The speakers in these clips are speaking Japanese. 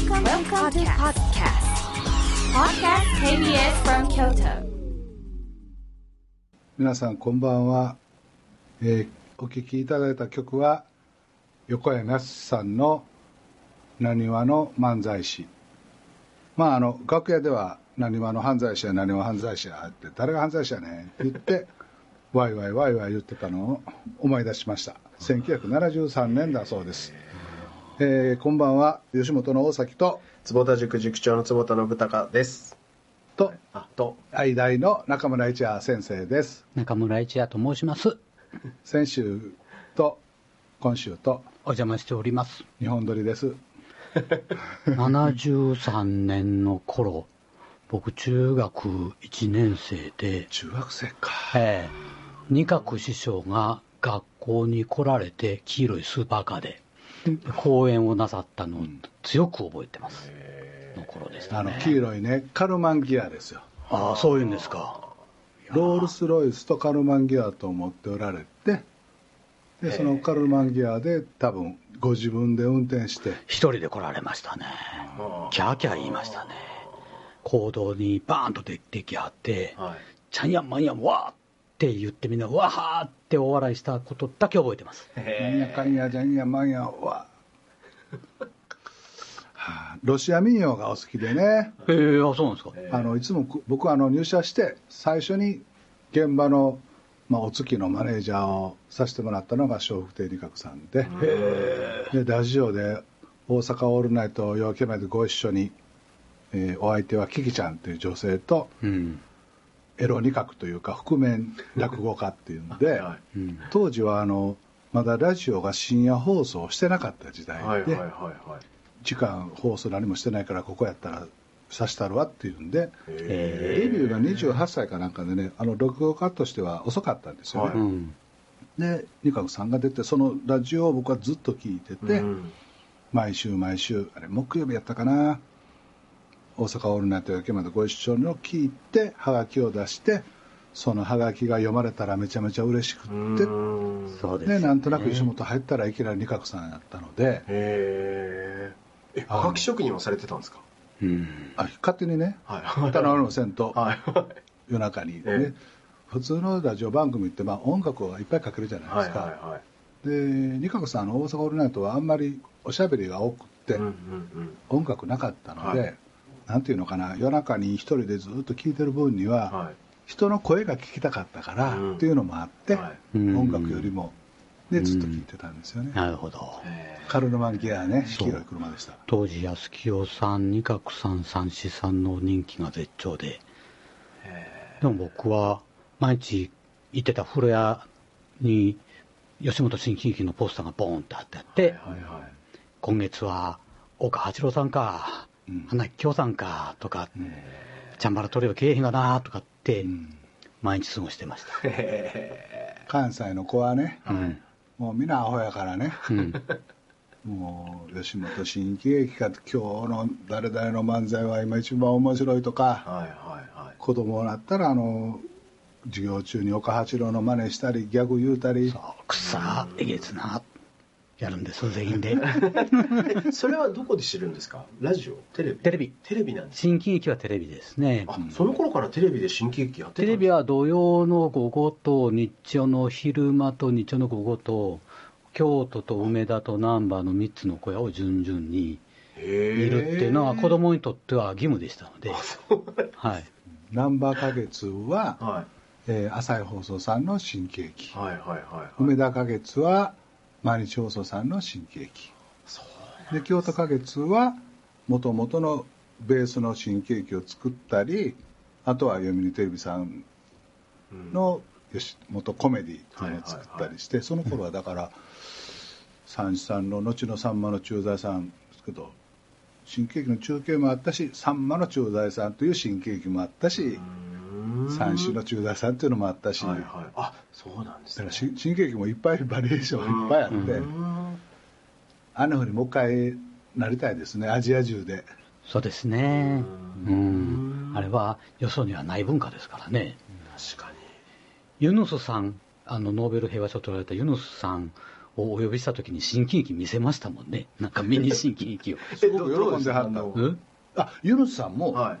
Welcome, Welcome to podcast. Podcast KBS from Kyoto. 皆さんこんばんは、えーお聴きいただいた曲は横山やすしさんの「なにわの漫才師」まああの楽屋では「なにわの犯罪者やなにわ犯罪者や」って誰が犯罪者やねんって言ってワイワイワイワイ言ってたのを思い出しました1973年だそうです、えーこんばんは吉本の大崎と坪田塾塾長の坪田信孝です。とあ、と、愛大の中村一也先生です。中村一也と申します。先週と今週とお邪魔しております。日本撮りです。73年の頃、僕中学1年生で、中学生か。えー二角師匠が学校に来られて黄色いスーパーカーで講演をなさったのを強く覚えてます。の頃でしたね。あの黄色いねカルマンギアですよああ、そういうんですか。ロールス・ロイスとカルマンギアと思っておられてでそのカルマンギアで多分ご自分で運転して一人で来られましたね。キャーキャー言いましたね。行動にバーンと出てきはって、はい。ちゃんやんまんやんわーって言ってみんなわーってお笑いしたことだけ覚えてます。なんやかんやじゃんやまんやははあロシア民謡がお好きでねへえあ、そうなんですか。あのいつもく僕はあの入社して最初に現場の、まあ、お月のマネージャーをさせてもらったのが笑福亭仁鶴さんででラジオで「大阪オールナイト夜明けまでご一緒に、えーお相手はキキちゃんという女性とうん。エロ二角というか覆面落語家っていうんで、はうん。当時はあのまだラジオが深夜放送してなかった時代で、い。はいはいはいはい。時間放送何もしてないからここやったらさしたるわっていうんでえデビューが28歳かなんかでねあの落語家としては遅かったんですよね、はいうん。で二角さんが出てそのラジオを僕はずっと聞いてて、うん毎週毎週あれ木曜日やったかな大阪オールナイト夜明けまでご一緒の聞いてはがきを出してそのはがきが読まれたらめちゃめちゃ嬉しくってうん。そうです、ね。でなんとなく吉本入ったらいきなり二角さんやったので。へー。え、はがき職人をされてたんですか？うん。あ勝手にね。はい。頼みませんとはい。夜中に、ね。え普通のラジオ番組って、まあ、音楽をいっぱいかけるじゃないではいすか、はいはい。で二角さんの大阪オールナイトはあんまりおしゃべりが多くって、うんうん。音楽なかったので、はいなんていうのかな夜中に一人でずっと聴いてる分にうん。は、はい。人の声が聞きたかったから、うんっていうのもあって、はいうん音楽よりもでずっと聴いてたんですよね、なるほど。へカルルマンギアねそう黄色い車でした当時、安清さん、二角さん、三枝さんの人気が絶頂で、でも僕は毎日行ってた風呂屋に吉本新喜劇のポスターがボーンって貼ってあって、ーはいはい。今月は岡八郎さんか、うん花木京さんかとか、チャンバラトリオ経営がなとかって、うん。毎日過ごしてました。へ関西の子はね、うん。もうみんなアホやからね。うん。もう吉本新喜劇か今日の誰々の漫才は今一番面白いとか、ーはいはいはい。子供になったらあの授業中に岡八郎の真似したりギャグ言うたり。そう、くっさえげつな、やるんです、全員で。え それはどこで知るんですか？ラジオ？テレビ？テレビ。テレビなんです新喜劇はテレビですね。あ、その頃からテレビで新喜劇やってたんですテレビは土曜の午後と日曜の昼間と日曜の午後と京都と梅田と難波の3つの小屋を順々にへ見るっていうのは子供にとっては義務でしたので、供はい、ナンバー花月は、はえー朝日放送さんの新喜劇。いはいはいはいはい。梅田花月は毎日放送さんの新喜劇。で京都花月はもともとのベースの新喜劇を作ったりあとは読売テレビさんうん。の吉本コメディっていうのを作ったりして、その頃はだから三枝さんの後のさんまの駐在さんですけど新喜劇の中継もあったしさんまの駐在さんという新喜劇もあったし、三種の駐在さんっていうのもあったし、はいはい。あそうなんですね。だから新新喜劇もいっぱいバリエーションいっぱいあって、うん。あんなふうにもう一回なりたいですね。アジア中で。そうですね、ううん。ん、あれはよそにはない文化ですからね。確かに。ユヌスさん、あのノーベル平和賞を取られたユヌスさんお呼びした時に新喜劇見せましたもんね。なんかミニ新喜劇を。すごく喜んではったえどううん。あユヌスさんも、はい。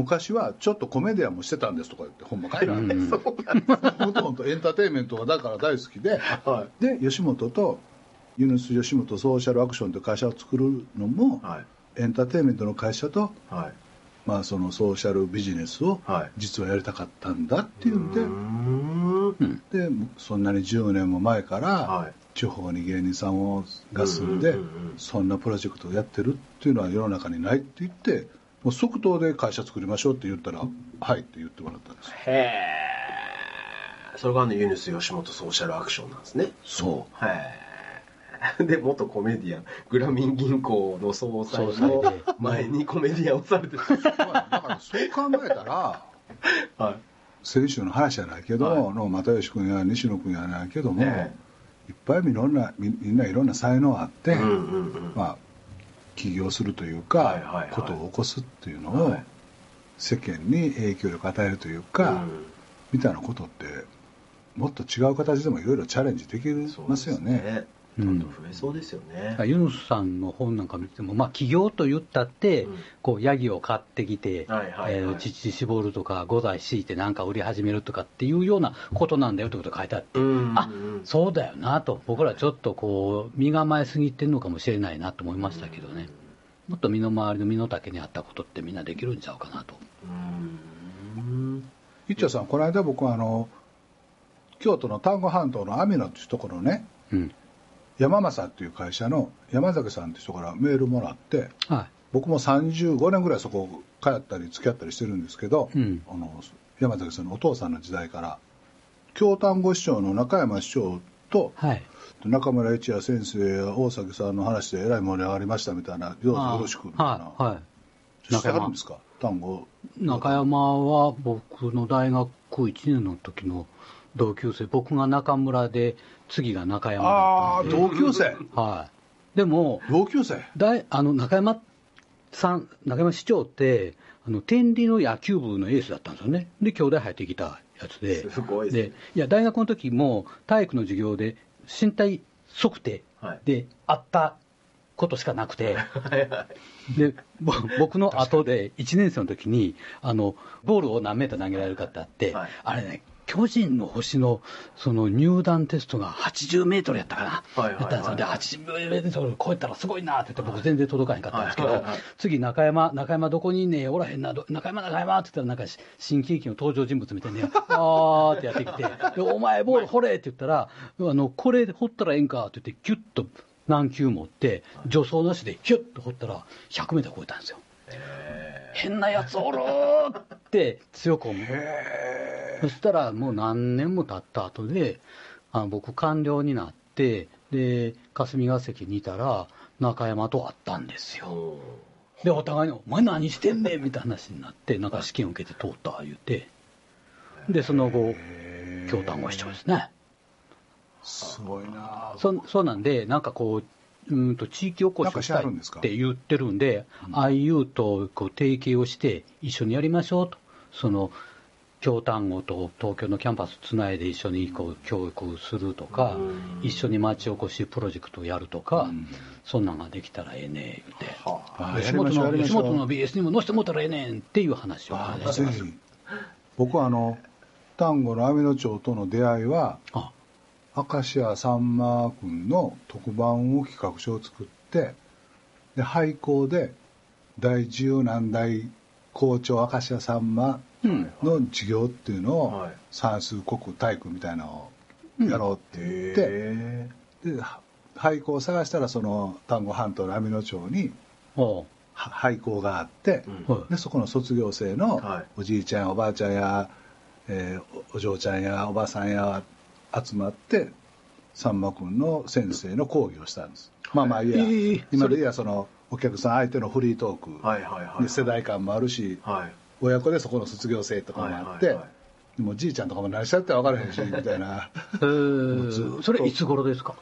昔はちょっとコメディアンもしてたんですとか言ってほんまかいなうん そうなんです。本当本当エンターテインメントがだから大好きではで吉本とユヌス吉本ソーシャルアクションという会社を作るのも、い。はい。エンターテインメントの会社と、はい。まあ、そのソーシャルビジネスをはい実はやりたかったんだっていうんで、うーんうん。でそんなに10年も前から、はい地方に芸人さんをが住んで、そんなプロジェクトをやってるっていうのは世の中にないって言ってもう即答で会社作りましょうって言ったら、はいって言ってもらったんですよへえ。それがあのユニス吉本ソーシャルアクションなんですね。そうへえ。で、元コメディアン、グラミン銀行の総裁ので前にコメディアンをされてた。だからそう考えたら はい。先週の話じゃないけど、はいの又吉君や西野君やないけども、ねいっぱいいろんなみみんないろんな才能あって、うんうんうん。まあ起業するというか、はいはいはい。ことを起こすっていうのを、はい。世間に影響力を与えるというか、うん。みたいなことってもっと違う形でもいろいろチャレンジできますよね。どん。どん増えそうですよね。ユヌスさんの本なんか見ても、まあ、起業と言ったって、うん。こうヤギを買ってきて、はいはいはい。えー乳搾るとか、五台敷いてなんか売り始めるとかっていうようなことなんだよってことが書いてあって、うんあそうだよなと、僕らちょっとこう、身構えすぎてるのかもしれないなと思いましたけどね、もっと身の回りの身の丈にあったことってみんなできるんちゃうかなと。うん。一丁さん、この間僕はあの京都の丹後半島の網野っていうところね、うん山正っていう会社の山崎さんって人からメールもらって、は僕も35年ぐらいそこ通ったり付き合ったりしてるんですけど、うん。あの山崎さんのお父さんの時代から京丹後市長の中山市長とい、はい、中村一也先生や大崎さんの話でえらい盛り上がりましたみたいなどうぞよろしくみたいな、はいはい、るんですか？中山は僕の大学1年の時の同級生、僕が中村で、次が中山だったんで、同級生。はい、でも、同級生。大あの中山さん、中山市長って、あの天理の野球部のエースだったんですよね、で、兄弟入ってきたやつで、すごいですね。でいや大学の時も体育の授業で身体測定はい。であったことしかなくて。はいはい。でぼ僕の後で1年生の時にあのボールを何メーター投げられるかってあって、はい。あれね巨人の星のその入団テストが80メートルやったかな、はいはいはい。やったんですよ。で80メートル超えたらすごいなって言って、僕、全然届かへんかったんですけど、はいはいはい。次、中山、中山どこにいんねん、おらへんな、ど中山、中山って言ったら、なんか新喜劇の登場人物みたいに、あーってやってきて、でお前、ボール掘れって言ったら、あのこれで掘ったらええんかって言って、キュッと何球持って、助走なしでキュッと掘ったら、100メートル超えたんですよ。変なやつおるーって強く思う。そしたらもう何年も経った後で、あの僕官僚になって、で、霞が関にいたら、中山と会ったんですよ。で、お互いに、お前何してんねんみたいな話になって、なんか試験受けて通った言うて、で、その後、京丹後市長ですね。すごいなそそうなんで、なんかこう、うんと地域おこしをしたいって言ってるんで、IU とこう提携をして、一緒にやりましょうと、その京丹後と東京のキャンパスつないで一緒にこう教育するとか、一緒に町おこしプロジェクトをやるとか、そんなんができたらええね言って、あ。や吉本の吉本の BS にも載せてもらったらええねんっていう話を。あ話してます。僕はあの丹後の網野町との出会いはあ明石家さんま君の特番を企画書を作ってで廃校で第十何代校長明石家さんまうんの授業っていうのを、はい。算数国体育みたいなのをやろうって言って、へでは廃校を探したらその丹後半島の網野町に廃校があって、うん。はい。でそこの卒業生のはい。おじいちゃん、おばあちゃんや、えーおお嬢ちゃんやおばさんや集まってさんま君の先生の講義をしたんです。まあまあいいや、えー今でいやそのお客さん相手のフリートーク。で世代間もあるしはい。親子でそこの卒業生とかもあって、はいはいはい。でもじいちゃんとかも何しちゃって分からへんしみたいな。えー。それいつ頃ですか？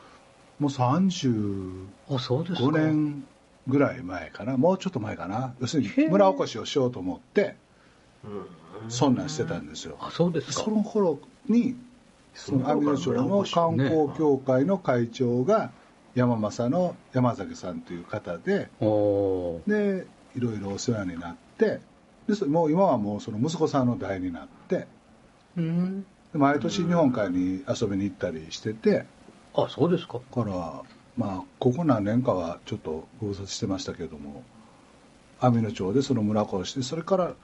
もう35あ、そうですか。年ぐらい前かな。もうちょっと前かな。要するに村おこしをしようと思ってうん。そんなんしてたんですよ。あ、そうですか。その頃にその網野町の観光協会の会長が山政の山崎さんという方ででいろいろお世話になってでそもう今はもうその息子さんの代になってうん。で毎年日本海に遊びに行ったりしててあ、そうですか。だからまあここ何年かはちょっとご無沙汰してましたけれども網野町でその村子をしてそれから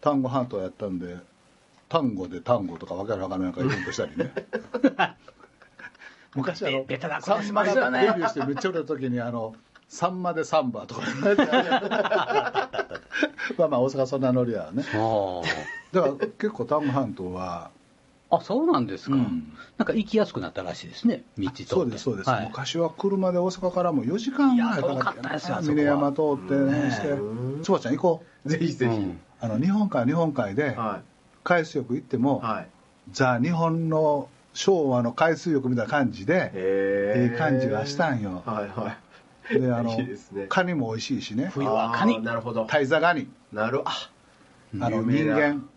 丹後半島やったんで丹後で丹後とかわけわからないなんかイベントしたりね。昔あのベタなサンマことしましたがねデビューしてめっちゃ売れた時にあのサンマでサンバとかまあまあ大阪そんなノリはね。あ。だから結構丹後半島はあ。あ、そうなんですか。うん。なんか行きやすくなったらしいですね、道とって。そうですそうです、はい、昔は車で大阪からも4時間ぐらいかかかって峰山通ってねして。うん。つばちゃん行こう。ぜひぜひ。うん。あの日本海日本海では海水浴行っても、い。はい。ザ日本の昭和の海水浴みたいな感じでへいい感じがしたんよはいはい。であのいいねカニも美味しいしね冬はカニなるほど。タイザガニなるああの人間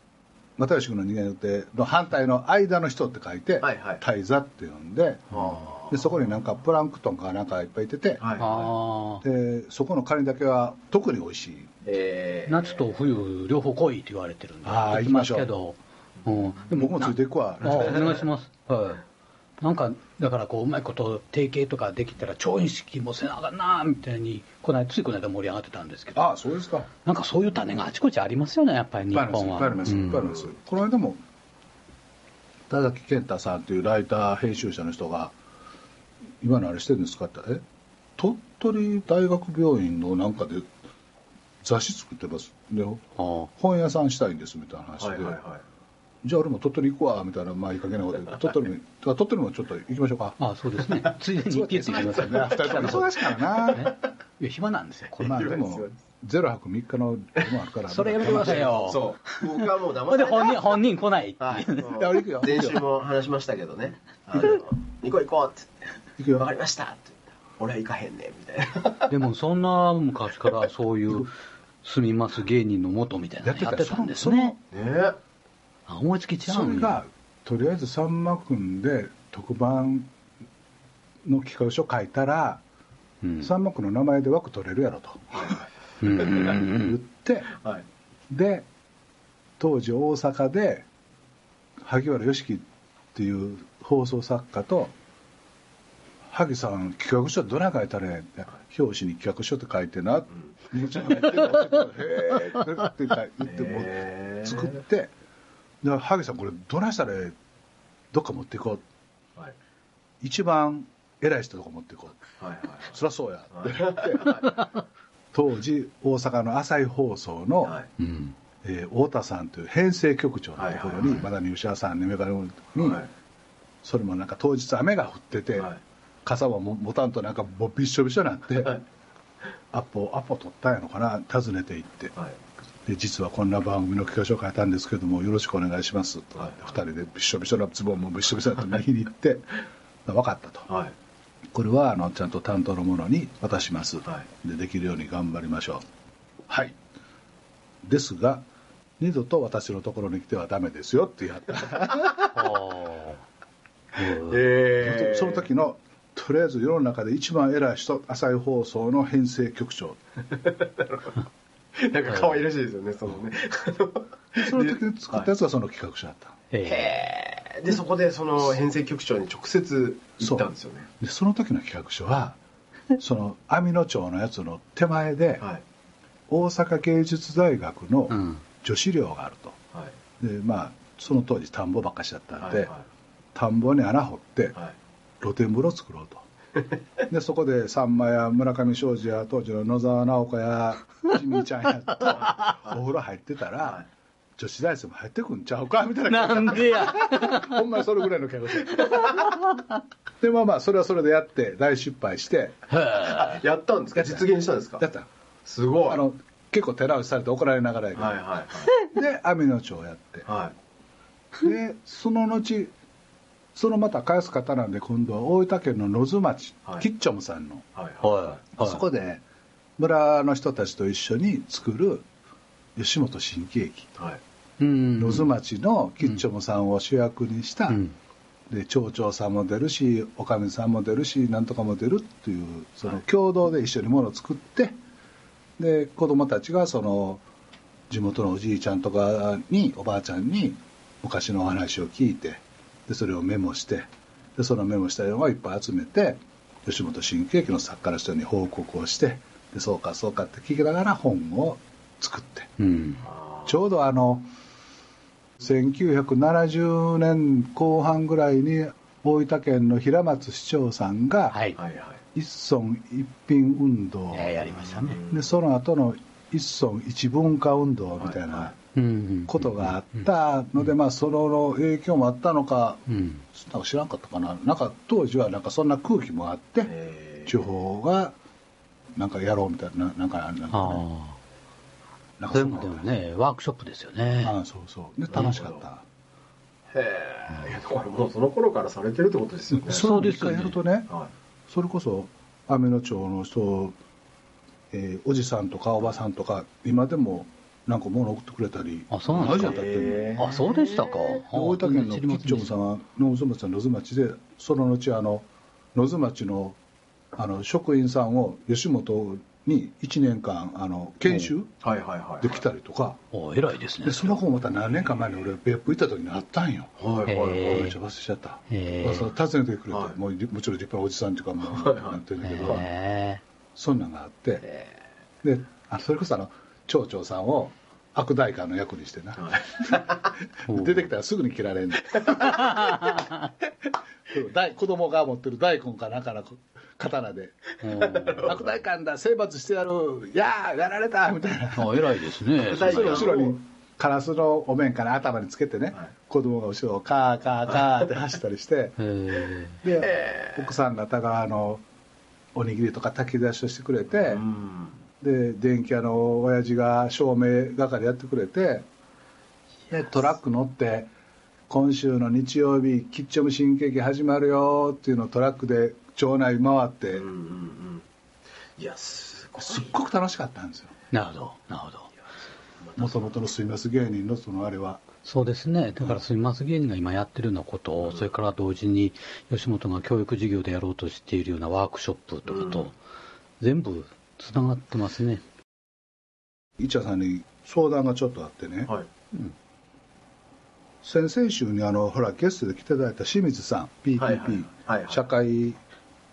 又吉君の人間っての反対の間の人って書いて、はいはいタイザって呼んであでそこになんかプランクトンかなんかいっぱいいてて、はいはああ。でそこのカニだけは特に美味しいい。えー。夏と冬両方来いって言われてるんであー行きますけど、うん、で僕もついてい。くわお願いします、はい、なんかだからこううまいこと提携とかできたら調印式もせなあかんなみたいにこの間ついこの間盛り上がってたんですけど。ああそうですか。なんかそういう種があちこちありますよねやっぱり日いっぱいありますい本は。っぱいありますいっぱいあります、この間も田崎健太さんというライター編集者の人が今のあれしてるんですかってえ鳥取大学病院のなんかで雑誌作ってます。であ本屋さんしたいんですみたいな話で、はいはいはい。じゃあ俺も鳥取行くわみたいなまあいい加減なことで 鳥取も鳥取もちょっと行きましょうか。ああそうですね。ついでに行ってって言いますよね。二人とも忙しいからなね。いや暇なんですよ。まあでもゼロ泊3日の日もあるからそれやめてくださいよ。そう。僕はもうほんで騙され本人本人来ないってはい。いう。ねいや俺行くよ先週も話しましたけどね。あの行こう行こうって。行く言って。わかよりましたって俺は行かへんねみたいな。でもそんな昔からそういう住みます芸人の元みたいなのやってたんですね。ねあ思いつき違そうれんや。がとりあえずさんま君で特番の企画書書いたら、うん。さんま君の名前で枠取れるやろと。言って、はい。で当時大阪で萩原良樹っていう放送作家と「萩さん企画書どない書いたらええんって表紙に企画書って書いてな」もちろん書いてるよって言ってへー。って言って。作って「で萩さんこれどないしたらええ？どっか持っていこう」はい。一番偉い人とか持っていこう。はいはい。そりゃそうや。って言って当時大阪の朝日放送の、はい。うん。えー太田さんという編成局長のところに、はいはいはい。まだ入社さんに目がるに、はい。それもなんか当日雨が降ってて、はい傘はも持たんとなんかもうびっしょびしょになって、はい。アポアポ取ったんやのかな訪ねて行って、はい。で実はこんな番組の企画書を書いたんですけどもよろしくお願いしますと、はい。二人でびっしょびしょなズボンもびっしょびしょになって右に行って分かったと。はい。これはあのちゃんと担当の者に渡します、はでできるように頑張りましょう。はい。ですが二度と私のところに来てはダメですよって言いはった えその時のとりあえず世の中で一番偉い人朝日放送の編成局長 なんか可愛らしいですよね、そのね。その時に作ったやつがその企画書だった、えへーで、そこでその編成局長に直接行ったんですよね。でその時の企画書は その網野町のやつの手前で、はい。大阪芸術大学のうん女子寮があるとはい。でまあその当時田んぼばっかしだったんで、はい。田んぼに穴掘ってはい。露天風呂作ろうと。でそこでさんまや村上庄司や当時の野沢直子やジミーちゃんやとお風呂入ってたら、はい女子大生も入ってくんちゃうかみたいな。なんでや。ほんまにそれぐらいの企画書でまあまあそれはそれでやって大失敗して。あやったんですか？実現したんですか？やった。すごい。あの結構手直しされて怒られながらやけど、はいはいで網野町をやって。はい。はい。でその後そのまた返す方なんで今度は大分県の野津町、はい。キッチョムさんの、はい。はい。そこで村の人たちと一緒に作る吉本新喜劇。はい。うん。野津町のキッチョムさんを主役にしたうん。で町長さんも出るしおかみさんも出るしなんとかも出るっていうその共同で一緒にものを作ってで子供たちがその地元のおじいちゃんとかにおばあちゃんに昔のお話を聞いてでそれをメモしてでそのメモしたのをいっぱい集めて吉本新喜劇の作家の人に報告をしてでそうかそうかって聞きながら本を作ってうん。ちょうどあの1970年後半ぐらいに大分県の平松市長さんがはい。一村一品運動、えーやりましたね。でその後の一村一文化運動みたいなうん。ことがあったので、まあ、その影響もあったのか、うん。なんか知らんかったかな、なんか当時はなんかそんな空気もあって、えー。地方がなんかやろうみたいな、なんかなんかね、ああ。なんかそんなそれもでもね、ワークショップですよね。ああそうそう、で楽しかった。へえいやだからもうその頃からされてるってことですよね。そうですかやるとね、はそれこそ雨の町の人、えーおじさんとかおばさんとか、今でもなんか物送ってくれたり、あそうなんですか？あ、そうでしたか？大分県の知りませんでした。吉兆さんは野津町は野津町でその後あの野津町のあの職員さんを吉本に1年間あの研修いはいはいはい。できたりとか。お偉いですね。でその子もまた何年か前に俺別府行った時に会ったんよ。はいはいはい。めっちゃ忘れちゃった、へー。まあその訪ねてくれて、はい。もうもちろん立派なおじさんっていうかもなんてい。うんだけど、へそんなんがあって。であそれこそあの町長さんを悪代官の役にしてな、ー 出てきたらすぐに切られんね 子供が持ってる大根かなんかの刀で。うん「悪代官だ征伐してやるやあやられた」みたいな。あ偉いですね。後ろにカラスのお面から頭につけてね、はい。子供が後ろをカーカーカーって走ったりして。へで奥さん方があのおにぎりとか炊き出しをしてくれて、うんで電気屋の親父が照明係やってくれてでトラック乗って今週の日曜日キッチョム新喜劇始まるよっていうのをトラックで町内回って、うんうんうんいやすごいすっごく楽しかったんですよえ。なるほど、なるほど。もともとのすいます芸人のそのあれはそうですね。だから、すみます芸人が今やってるようなことを、それから同時に吉本が教育事業でやろうとしているようなワークショップとかと、うん全部つながってますね。一茶さんに相談がちょっとあってね、はい。先々週にあのほらゲストで来ていただいた清水さん PPP、はいはいはいはい。社会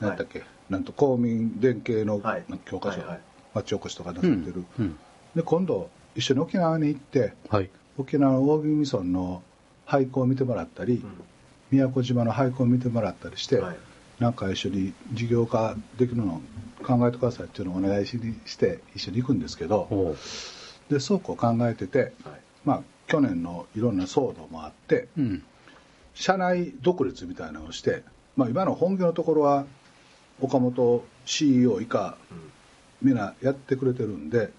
なんだっけ、なんと公民連携の教科書、はいはい。町おこしとかなさってる、うん。で今度一緒に沖縄に行ってはい。沖縄の大宜味村の俳句を見てもらったり、宮古島の俳句を見てもらったりして、はい。なんか一緒に事業化できるのを考えてくださいっていうのをお願いしにして一緒に行くんですけどでそうこう考えてて、はい。まあ去年のいろんな騒動もあってうん。社内独立みたいなのをして、まあ、今の本業のところは岡本 CEO 以下みんなやってくれてるんで、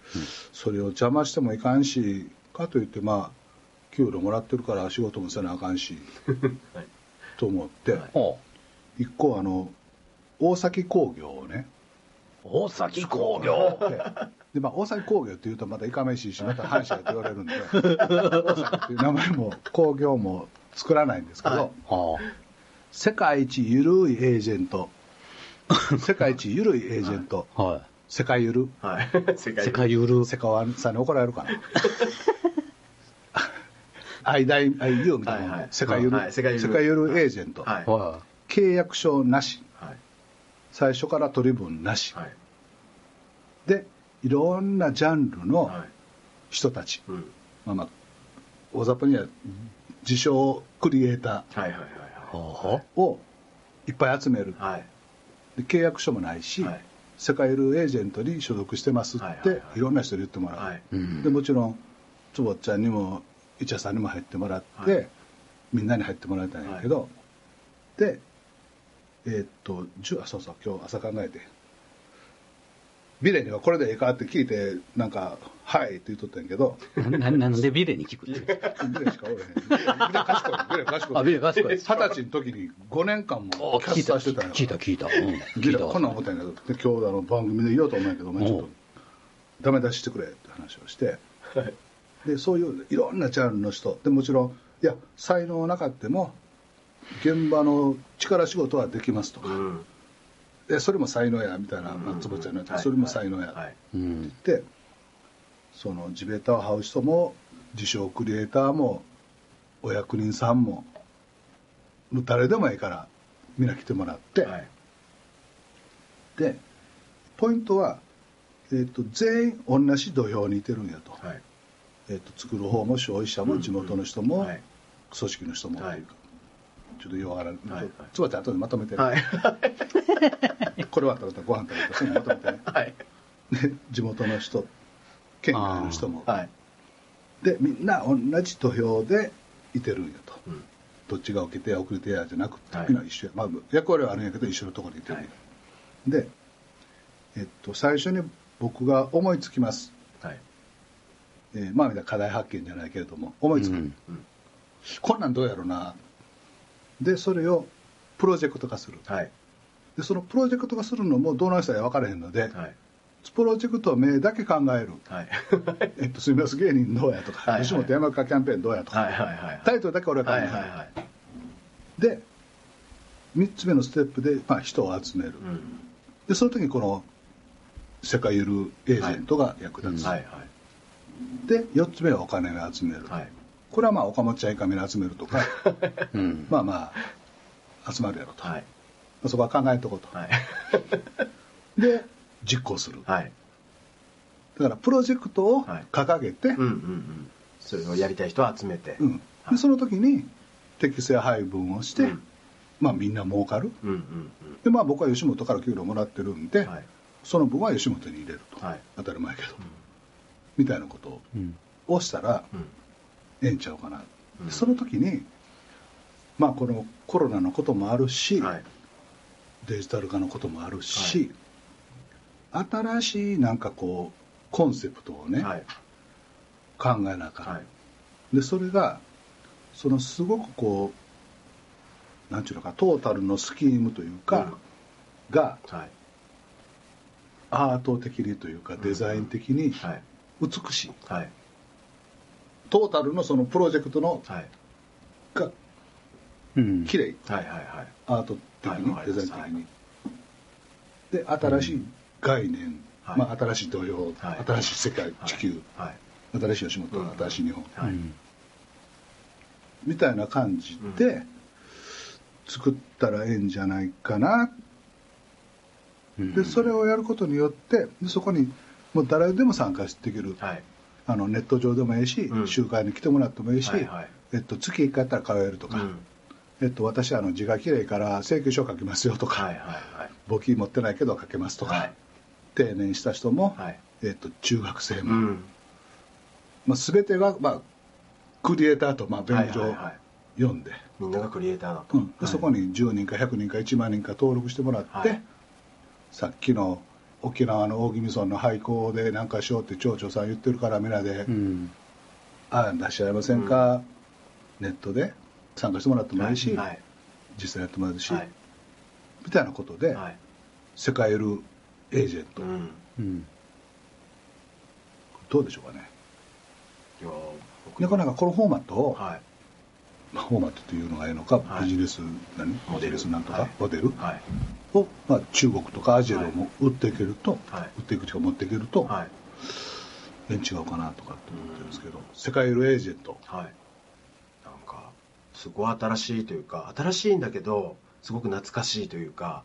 それを邪魔してもいかんしかといってまあ給料もらってるから仕事もせなあかんし はい。と思って、はい一個あの大崎工業をね大崎工業。でで、まあ、大崎工業っていうとまたいかめしいしまた阪神やって言われるんで大崎っていう名前も工業も作らないんですけど、はい。あ。世界一ゆるいエージェント。世界一ゆるいエージェント。あ。はい。世界ゆるはい。世界世界ゆる。世界ワンさんに怒られるかな愛大愛優みたいな、はいはい。世界ゆる、はい。世界ゆる世界ゆるエージェント、はい。は契約書なし。はい最初から取り分なし、はい。でいろんなジャンルのはい。人たち、うん。まあまあ大雑把には自称クリエイタはいはいはいい。はーをいっぱい集める、はい。契約書もないし、はい。世界ゆるエージェントに所属してますって、はいいはいはい。ろんな人に言ってもらう、でもちろん坪ちゃんにもイチャさんにも入ってもらって、はい。みんなに入ってもらいたいんやけど、でえーっとじゅあそうそう今日朝考えて。ビレにはこれでええかって聞いてなんか「はい」って言っとったんやけど。なななんでビレに聞くってビレしかおれへん。ビレ賢いビレ賢いあビレ賢い二十歳の時に5年間もキャ聞いた、スターしてたんや聞いた、聞いた。うん。ビ。レこんなん思ったんやけど。で今日あの番組で言おうと思うんやけどお前ちょっとダメ出ししてくれって話をして。はい。でそういういろんなジャンルの人。でもちろんいや才能なかっても現場の力仕事はできますとか、うん。でそれも才能やみたいな、うんまあ、坪ちゃんのそれも才能や、はい。うん。でその地べたを這う人も自称クリエイターもお役人さんも誰でもいいからみんな来てもらって、はい。でポイントは、えー、と全員同じ土俵にいてるんやと,、はい。えー、と作る方も消費者も地元の人も、はい。組織の人も。というか、はいちょっとようわからん、はいはい。つばちゃん後でまとめて、はい。これは食べたご飯食べたそういうのまとめて。ね はい。で地元の人県外の人も。はい。でみんな同じ土俵でいてるんやと。うん。どっちが受けてや遅れてやじゃなくて、はい。みんな一緒や、まあ、役割はあるんやけど一緒のところにいてるんや、で、えっと、最初に僕が思いつきます、はい。えーまあみんな課題発見じゃないけれども思いつく、うん。うん。こんなんどうやろうなでそれをプロジェクト化する。はい。でそのプロジェクト化するのもどうな人や分からへんので、はい。プロジェクト名だけ考える、はい。えっと、すみません芸人どうやとか、はいはい。吉本山川キャンペーンどうやとか、はいはいはいタイトルだけ俺は考える、はいはいはい。で3つ目のステップで、まあ、人を集める、うん。でその時にこの世界ゆるエージェントが役立つ、はいで4つ目はお金を集める、はいはいこれはまあ岡本ちゃんいかめに集めるとか うん。まあまあ集まるやろと、はい。そこは考えとこうと、はい。で実行する。はい。だからプロジェクトをはい。掲げて、うんうんうん。それをやりたい人を集めて。うん。はい。でその時に適正配分をして、うん。まあ、みんな儲かる。うんうんでまあ僕は吉本から給料もらってるんで、その分は吉本に入れると、はい。当たり前やけど、みたいなことうん。をしたらうんええんちゃうかな、うん。でその時にまあこのコロナのこともあるし、はい。デジタル化のこともあるし、新しいなんかこうコンセプトをね、はい。考えなあかん、はい。でそれがそのすごくこうなんちゅうのかトータルのスキームというか、がはい。アート的にというかデザイン的にはい。美しい、はいトータルのそのプロジェクトのはい。がうん。綺麗。はいはいはい。アート的に、はいデザイン的に、で新しい概念、はい。まあ、新しい土俵、はい。新しい世界。地球、はい。新しい吉本、うん。新しい日本、はい。うんみたいな感じで作ったらええんじゃないかな、うん。でそれをやることによってでそこにもう誰でも参加できる、はいあのネット上でもいいし、うん。集会に来てもらってもいいし、はいはい。えっと、月1回やったら通えるとか、うん。えっと、私あの字が綺麗から請求書書きますよとか、はいはいはい。簿記持ってないけど書けますとか、はい。定年した人も、はい。えっと、中学生も、うん。まあ、全てが、まあ、クリエイターと、まあ、便所をはいはい。はい読んで,、みんながクリエイターだと。うん。でそこに10人か100人か1万人か登録してもらって、はい。さっきの沖縄の大宜味村の廃校で何かしようって町長さん言ってるからみんなで、うん。あ出し合いませんか、ネットで参加してもらってもいいし、はい。実際やってもらうし、はい。みたいなことで、はい。世界ルーエージェント、うん。うん。どうでしょうかね。なかなかこのフォーマットを、はい。まあフォーマットというのがいいのか、はい。ビジネス何？モデル。なんとか、はい。モデル？はいを、まあ、中国とかアジアでも売っていけると、はい。売っていくとか持っていけると、はい。ええん違うかなとかって思ってるんですけど、世界エージェント。はい。なんかすごい新しいというか新しいんだけどすごく懐かしいというか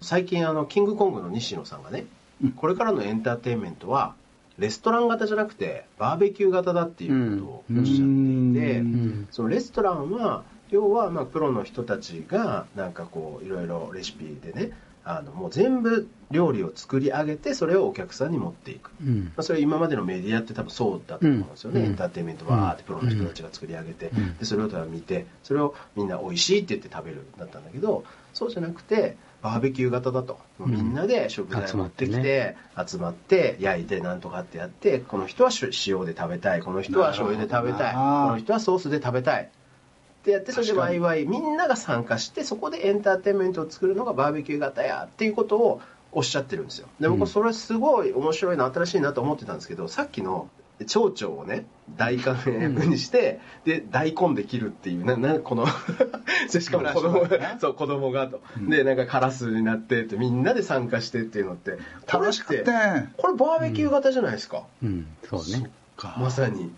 最近あのキングコングの西野さんがね、うん。これからのエンターテインメントはレストラン型じゃなくてバーベキュー型だっていうことをおっしゃっていて、うん。そのレストランは要はまあプロの人たちがなんかこういろいろレシピでねあのもう全部料理を作り上げてそれをお客さんに持っていく、うん。まあ、それ今までのメディアって多分そうだと思うんですよね、うん。エンターテインメントわーってプロの人たちが作り上げて、うん。でそれをただ見てそれをみんな美味しいって言って食べるだったんだけどそうじゃなくてバーベキュー型だと、みんなで食材持ってきて、集まって焼いてなんとかってやってこの人はし塩で食べたいこの人は醤油で食べたいこの人はソースで食べたいってやってそれでワイワイみんなが参加してそこでエンターテインメントを作るのがバーベキュー型やっていうことをおっしゃってるんですよ。でうん。僕それすごい面白いな新しいなと思ってたんですけどさっきの蝶々をね大観役にして、で大根で切るっていうななこの でしかも子供そう子供がと、うん。でなんかカラスになってってみんなで参加してっていうのって楽しかったやんこれバーベキュー型じゃないですか、うん、そうね。か。まさに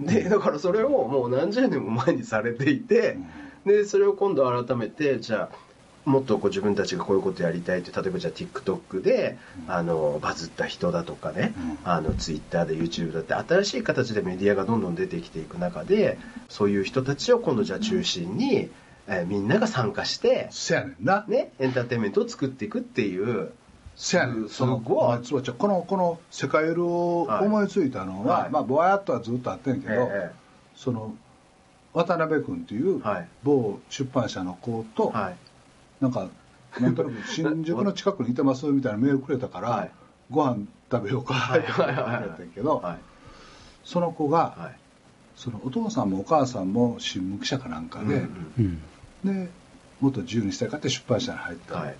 でだからそれをもう何十年も前にされていて、でそれを今度改めてじゃあもっとこう自分たちがこういうことやりたいって例えばじゃあ TikTok で、あのバズった人だとかね、うん。あの Twitter で YouTube だって新しい形でメディアがどんどん出てきていく中でそういう人たちを今度じゃあ中心に、えーみんなが参加して、せやねんな。ね、エンターテインメントを作っていくっていうせやねん。すそのすごいまあつこのこの世界ルを思いついたのは、はい。まあぼやっとはずっとあってんけど、えその渡辺君っていうはい。某出版社の子と、えはい。なんかなんとなく新宿の近くにいてますみたいなメールくれたから、はい。ご飯食べようか って言ってくれたんやけど、はい。その子が、はい。そのお父さんもお母さんも新聞記者かなんかで、うんうんうん。でもっと自由にしたいかって出版社に入った、はい。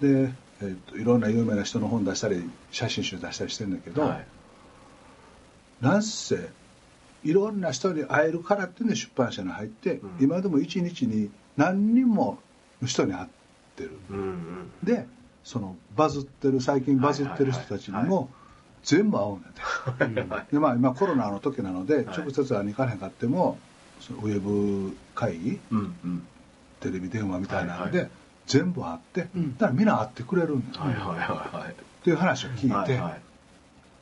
で、えーといろんな有名な人の本出したり写真集出したりしてるんだけど、はい。なんせいろんな人に会えるからっていうんで出版社に入って、うん。今でも一日に何人もの人に会ってる、うんうん。でそのバズってる最近バズってる人たちにはいはいも全部会うんだって、でまあ今コロナの時なのではい。直接会いに行かへんかってもそのウェブ会議うんうん。テレビ電話みたいなんで、はいは全部会って、うん。だからみんな会ってくれるんだ。よ、はいはいはい。っていう話を聞いて、はいはい。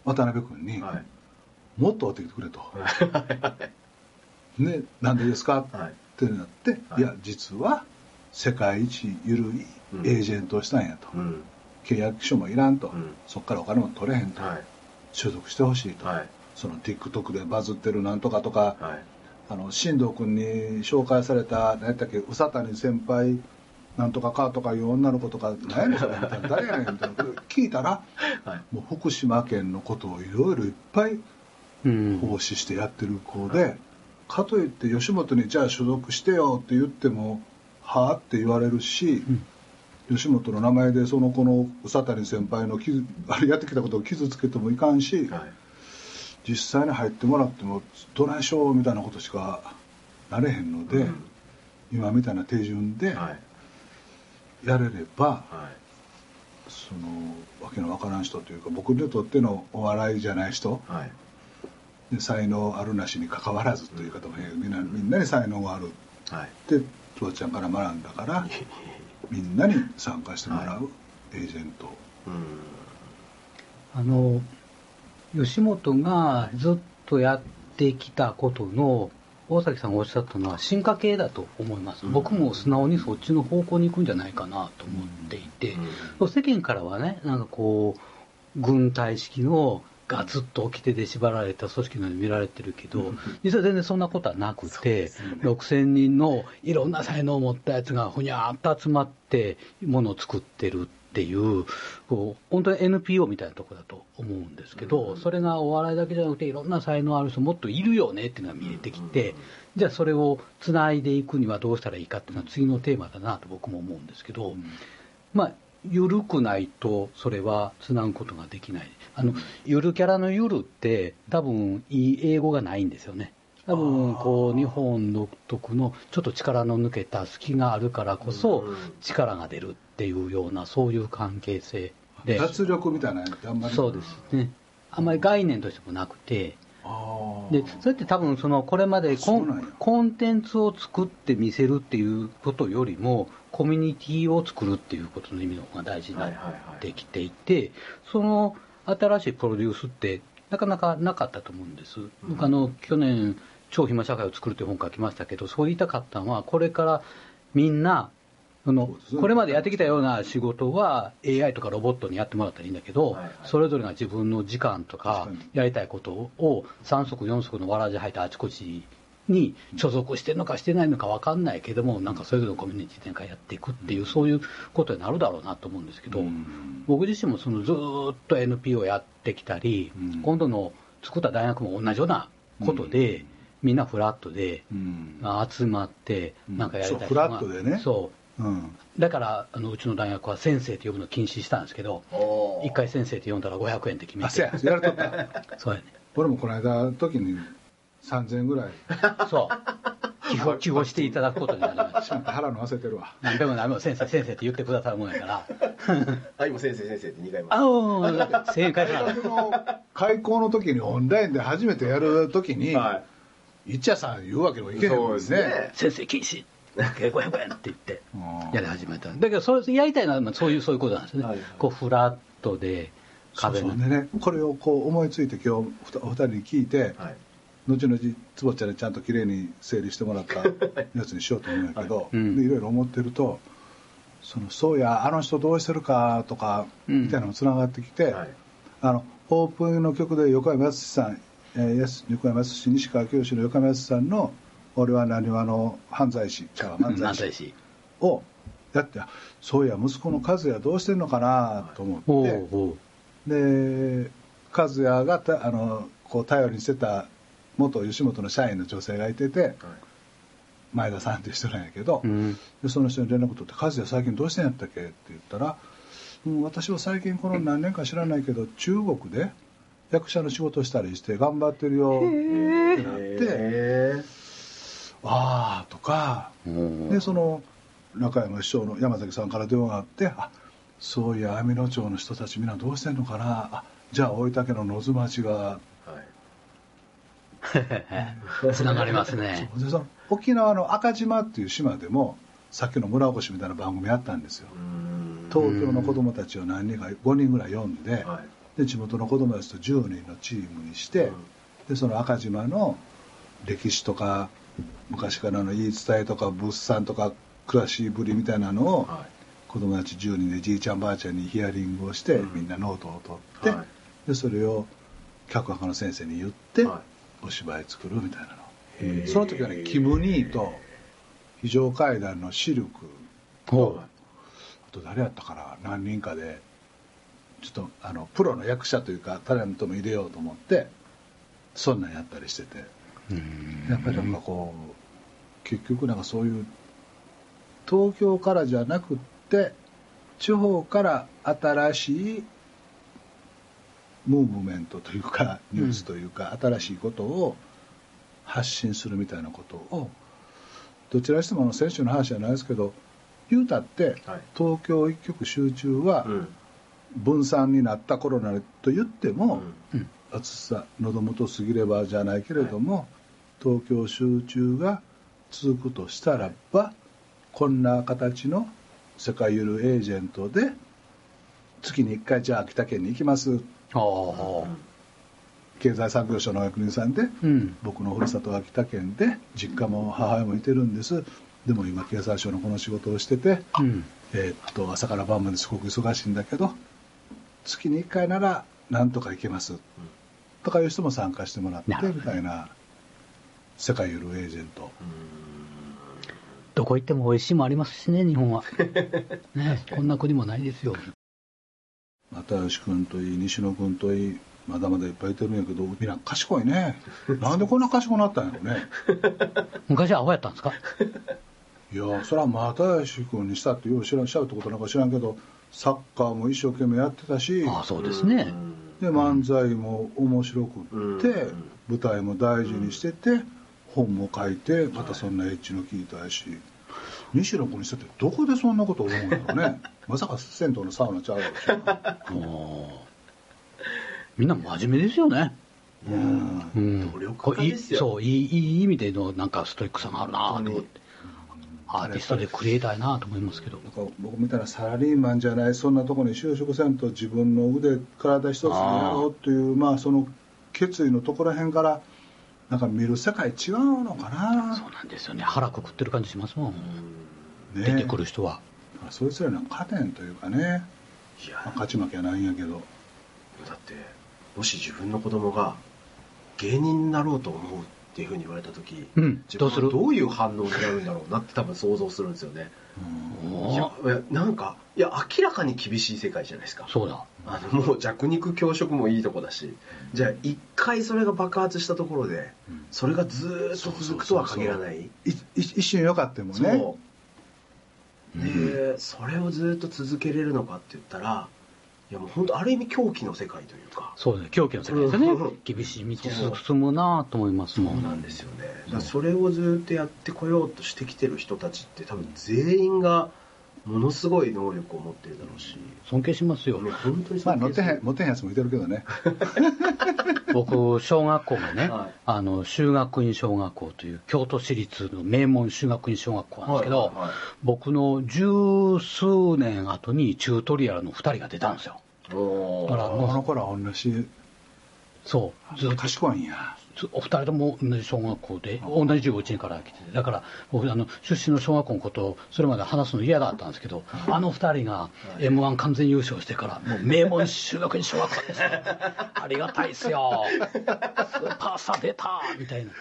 渡辺君に、はい。もっと会ってきてくれと。ね、なんでですか？はい。ってなって、はい。い、や実は世界一緩いエージェントをしたんやと、うん。契約書もいらんと、うん。そこからお金も取れへんと、はい。所属してほしいと、はい。その TikTok でバズってるなんとかとか、はい。あの進藤君に紹介された何やったっけ？宇佐谷先輩なんとかかとかいう女の子とか何やねんそれみたいな誰やねんみたいな聞いたらはい。もう福島県のことをいろいろいっぱいうん。奉仕してやってる子で、かといって吉本にじゃあ所属してよって言ってもはあって言われるし、吉本の名前でその子の宇佐谷先輩の傷あれやってきたことを傷つけてもいかんし、はい。実際に入ってもらってもどないしょうみたいなことしかなれへんので、うん。今みたいな手順ではいやれれば、はい。そのわけのわからん人というか僕にとってのお笑いじゃない人はい。で才能あるなしに関わらずという方もみんなみんなに才能がある。はい。ってつばちゃんから学んだからみんなに参加してもらうエージェント、うん。あの、吉本がずっとやってきたことの、大崎さんがおっしゃったのは進化系だと思います。うん。僕も素直にそっちの方向に行くんじゃないかなと思っていて、世間からはね、なんかこう、軍隊式のガツッと掟で縛られた組織のように見られてるけど、実は全然そんなことはなくて、6000人のいろんな才能を持ったやつがふにゃーっと集まって、ものを作ってるっていう、こう本当に NPO みたいなところだと思うんですけど、それがお笑いだけじゃなくて、いろんな才能ある人もっといるよねっていうのが見えてきて、じゃあそれをつないでいくにはどうしたらいいかっていうのは次のテーマだなと僕も思うんですけど、まあ、緩くないと、それはつなぐことができない。あの、ゆるキャラのゆるって、多分、いい英語がないんですよね。多分、こう、日本独特の、ちょっと力の抜けた隙があるからこそうん、力が出るっていうような、そういう関係性で。脱力みたいなあんまりそうですね。あんまり概念としてもなくて、で、それって多分その、これまでコンコンテンツを作って見せるっていうことよりも、コミュニティを作るっていうことの意味の方が大事になってきていて、その新しいプロデュースってなかなかなかったと思うんです。僕あの、去年、超暇社会を作るという本書きましたけど、そう言いたかったのは、これからみんな、そのこれまでやってきたような仕事は AI とかロボットにやってもらったらいいんだけど、それぞれが自分の時間とかやりたいことを3足4足のわらじ履いたあちこちに所属してるのかしてないのか分かんないけどもなんかそれぞれのコミュニティ展開やっていくっていうそういうことになるだろうなと思うんですけど、うん。僕自身もそのずーっと NPO やってきたり、うん。今度の作った大学も同じようなことで、みんなフラットで、集まってうんなんかやりたいそうフラットでね。そううん。だからあのうちの大学は先生って呼ぶの禁止したんですけど一回先生って呼んだら500円って決めて。あせや。やられとった。そうやね。俺もこの間の時に3000円ぐらい。そう。寄付、寄付していただくことになりまししまって払うの忘れてるわ。た。なんでも何も先生、先生って言ってくださるもんやから。あ今先生先生って2回も。あのー、1000円返開校の時にオンラインで初めてやる時に、は一夜さん言うわけにもいけへんもんね。そうですね。た。先生禁止。500円って言ってうん。やり始めた。だけど、それやりたいのはまあそういう、そういうことなんですね。はいはい。こう、フラットで、そう壁の。そうでねこれをこう思いついて今日お二人に聞いて、はい。後々坪ちゃんにちゃんときれいに整理してもらった やつにしようと思うんやけど、い。うん。でいろいろ思ってるとそのそうやあの人どうしてるかとかうん。みたいなのもつながってきて、はい。あのオープンの曲で横山やすしさん、えー横山やすし西川きよしの横山やすしさんの「俺はなにわの犯罪師」じゃあ漫漫才才師師。をやってあそういや息子の和也どうしてんのかなと思って。で和也がたあのこう頼りにしてた元吉本の社員の女性がいてて前田さんっていう人なんやけど、うん。でその人に連絡取って「和也最近どうしてんやったっけ?」って言ったら「うん、私は最近この何年か知らないけど中国で役者の仕事したりして頑張ってるよ」ってなってへ「ああ」とかでその中山師匠の山崎さんから電話があって「あそういや網野町の人たちみんなどうしてんのかなあじゃあ大分県の野津町がーはい。つながりますね。でその沖縄の赤島っていう島でもさっきの村おこしみたいな番組あったんですよ。東京の子供たちを何人か5人ぐらい呼んで,、はい。で地元の子供たちと10人のチームにして、うん。でその赤島の歴史とか昔からの言い伝えとか物産とか暮らしぶりみたいなのを、は子供たち10人でじいちゃんばあちゃんにヒアリングをして、うん。みんなノートを取って、はい。でそれを脚本家の先生に言って、はお芝居作るみたいなの。その時はねキム兄と非常階段のシルクほあと誰やったかな何人かでちょっとあのプロの役者というかタレントも入れようと思ってそんなんやったりしててやっぱりなんかこう結局なんかそういう東京からじゃなくって地方から新しいムーブメントというかニュースというか、新しいことを発信するみたいなことをどちらにしてもあの先週の話じゃないですけど言うたって、はい。東京一極集中はうん。分散になったコロナと言っても、うん。暑さ喉元過ぎればじゃないけれども、東京集中が続くとしたらばこんな形の世界ゆるエージェントで月に1回じゃあ秋田県に行きますああ。経済産業省のお役人さんで、うん。僕のふるさとは秋田県で実家も母親もいてるんですでも今経済省のこの仕事をしてて、うん。えーっと朝から晩まですごく忙しいんだけど月に1回ならなんとか行けます、とかいう人も参加してもらってみたいな世界ゆるエージェントどこ行っても美味しいもんありますしね、日本は。ね、こんな国もないですよ。又吉君といい西野君といいまだまだいっぱいいてるんやけどみんな賢いね なんでこんな賢くなったんやろね昔はアホやったんですか？いやそれは又吉君にしたってよう知らんしちゃうってことなんか知らんけどサッカーも一生懸命やってたしああ、そうですね。で漫才も面白くって、うん舞台も大事にしてて、本も書いてまたそんなエッジの効いたやし、西野君にしたってどこでそんなこと思うんだろうね。まさか銭湯のサウナちゃうやろしもうみんな真面目ですよね。うん。うん。努力家ですよ。こういいそういい、いい意味でのなんかストイックさがあるなと思って。アーティストでクリエイターやなと思いますけど。なんか僕みたいなサラリーマンじゃないそんなところに就職せんと自分の腕体一つでやろうっていうまあその決意のところへんからなんか見る世界違うのかな。そうなんですよね。腹くくってる感じしますもん。ね。出てくる人は。そいつらの加点というかね、いまあや勝ち負けはないんやけど。だってもし自分の子供が芸人になろうと思うっていうふうに言われた時、うん。自分はどうする？どういう反応になるんだろうなって多分想像するんですよね。うん。いやいやなんかいや明らかに厳しい世界じゃないですか。そうだ。あのもう弱肉強食もいいとこだしじゃあ一回それが爆発したところでうんそれがずーっと続くとは限らない。一瞬よかってもね。そう。でそれをずっと続けれるのかって言ったらいやもう本当ある意味狂気の世界というか。そうですね、狂気の世界ですよね。うん。厳しい道進むなと思いますもん。そうなんですよね。だからそれをずっとやってこようとしてきてる人たちって多分全員がものすごい能力を持ってるだろうし。尊敬しますよ。ね本当にまあ乗ってへんん持ってへんやつもいてるけどね。僕、小学校がね、はい。あの、修学院小学校という京都市立の名門修学院小学校なんですけど、はいはいはい。僕の十数年後にチュートリアルの二人が出たんですよ。だからこの頃は同じ。そう。ずっと。賢いんやお二人とも同じ小学校で、同じ幼稚園から来てて、だから僕、あの出身の小学校のことをそれまで話すの嫌だったんですけど、あの二人が m 1完全優勝してから、もう名門修学院小学校です。よ、ありがたいっすよ、スーパースター出たみたいな。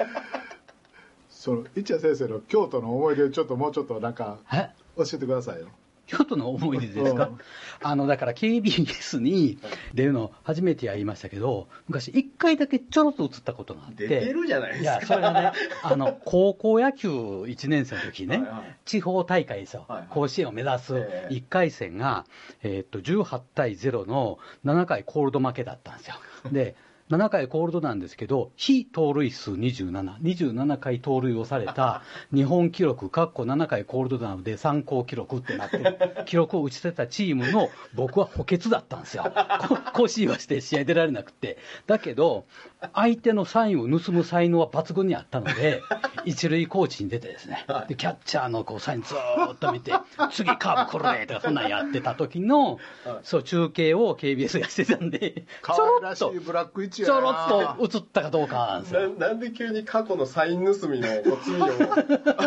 その一谷先生の京都の思い出ちょっともうちょっとなんかえ？教えてくださいよ京都の思い出ですか、うん。あのだから KBS に出るの初めてやりましたけど、昔、1回だけちょろっと映ったことがあって、出てるじゃないですか。いや、それがね、あの高校野球1年生の時ね、はいはい地方大会ですよ、はいはい。甲子園を目指すええ。1回戦が、えーっと18対0の7回コールド負けだったんですよ。で7回コールドなんですけど、非盗塁数27、27回盗塁をされた 日本記録、かっこ7回コールドなので参考記録ってなってる、記録を打ち立てたチームの僕は補欠だったんですよ。こ甲子園はして試合出られなくて。だけど、相手のサインを盗む才能は抜群にあったので、一塁コーチに出てですね、でキャッチャーのこうサインずーっと見て、次カーブ来るねとかそんなんやってた時の、そう、中継を KBS がしてたんで、ち可ょろっと愛らしい、ブラック一ちょろっと映ったかどうかなんですよ。ななんで急に過去のサイン盗みの罪を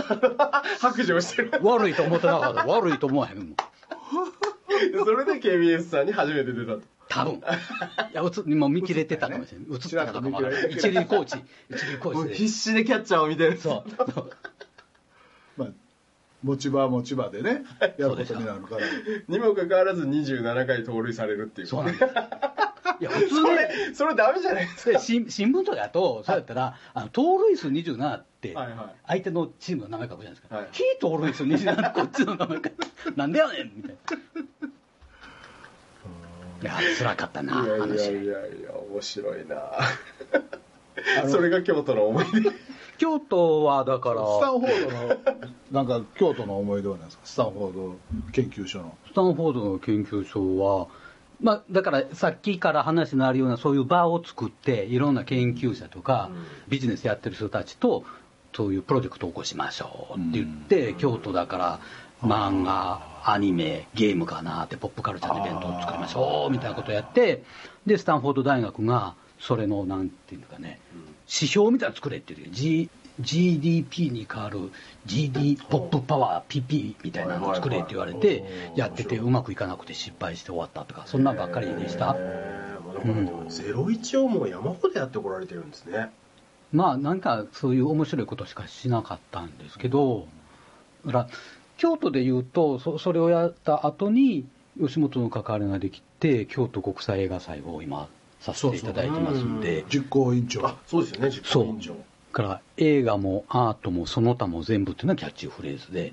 白状してる？悪いと思ってなかった。悪いと思わへんもん。それで KBS さんに初めて出たと多分。いや、映もう見切れてたかもしれない。映ったかどうかも。一塁コーチ、一塁コーチで。必死でキャッチャーを見てるそう。持ち場は持ち場でねやることになるから。にもかかわらず27回盗塁されるっていう。そうなんです。いや、普通ね、それそれダメじゃないですか。で新新聞とかだと、そうやったら、あの盗塁数27って相手のチームの名前書くじゃないですか。はい。非盗塁数27って こっちの名前書く。なんでやねんみたいな。いや、辛かったな、いやいや話。いやいや面白いな。それが京都の思い出京都はだから、スタンフォードのなんか京都の思い出はなんですか？スタンフォード研究所の。スタンフォードの研究所は、まあ、だからさっきから話のあるようなそういう場を作っていろんな研究者とか、ビジネスやってる人たちとそういうプロジェクトを起こしましょうって言って、京都だから漫画アニメゲームかなってポップカルチャーのイベントを作りましょうみたいなことをやってでスタンフォード大学がそれのなんていうのかね指標みたいなの作れっていう G GDP に変わる GD ポップパワー PP みたいなのを作れって言われてやっててうまくいかなくて失敗して終わったとかそんなんばっかりでした。うだからでも01をもう山ほどやってこられてるんですね。まあなんかそういう面白いことしかしなかったんですけどだから京都でいうとそそれをやった後に吉本の関わりができて京都国際映画祭を今させていただいてますんで。実行委員長。あそうですよね。実行委員長。から映画もアートもその他も全部っていうのはキャッチフレーズで、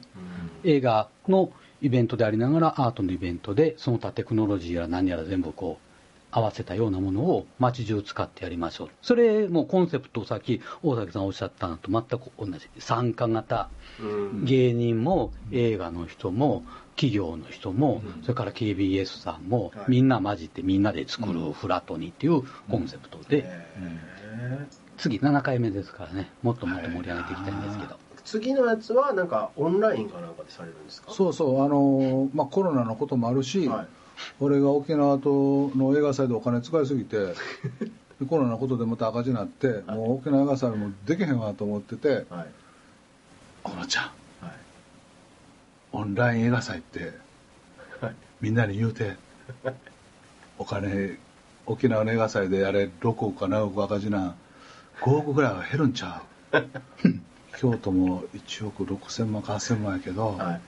映画のイベントでありながらアートのイベントでその他テクノロジーやら何やら全部こう合わせたようなものを街中使ってやりましょう。それもコンセプトをさっき大崎さんおっしゃったのと全く同じ。参加型。うん。芸人も映画の人も企業の人も、それから KBS さんも、はい。みんな混じってみんなで作るフラトニーっていうコンセプトで、へ次7回目ですからね。もっともっと盛り上げていきたいんですけど、ー次のやつはなんかオンラインかなんかでされるんですか？そうそう。あの、まあ、コロナのこともあるし、はい俺が沖縄との映画祭でお金使いすぎてで コロナのことでまた赤字になって、もう沖縄映画祭もできへんわと思っててはい「このちゃんはい。オンライン映画祭ってはい。みんなに言うてお金沖縄の映画祭でやれ6億か7億赤字なん5億ぐらいは減るんちゃう？京都も1億6000万か8000万やけど、はい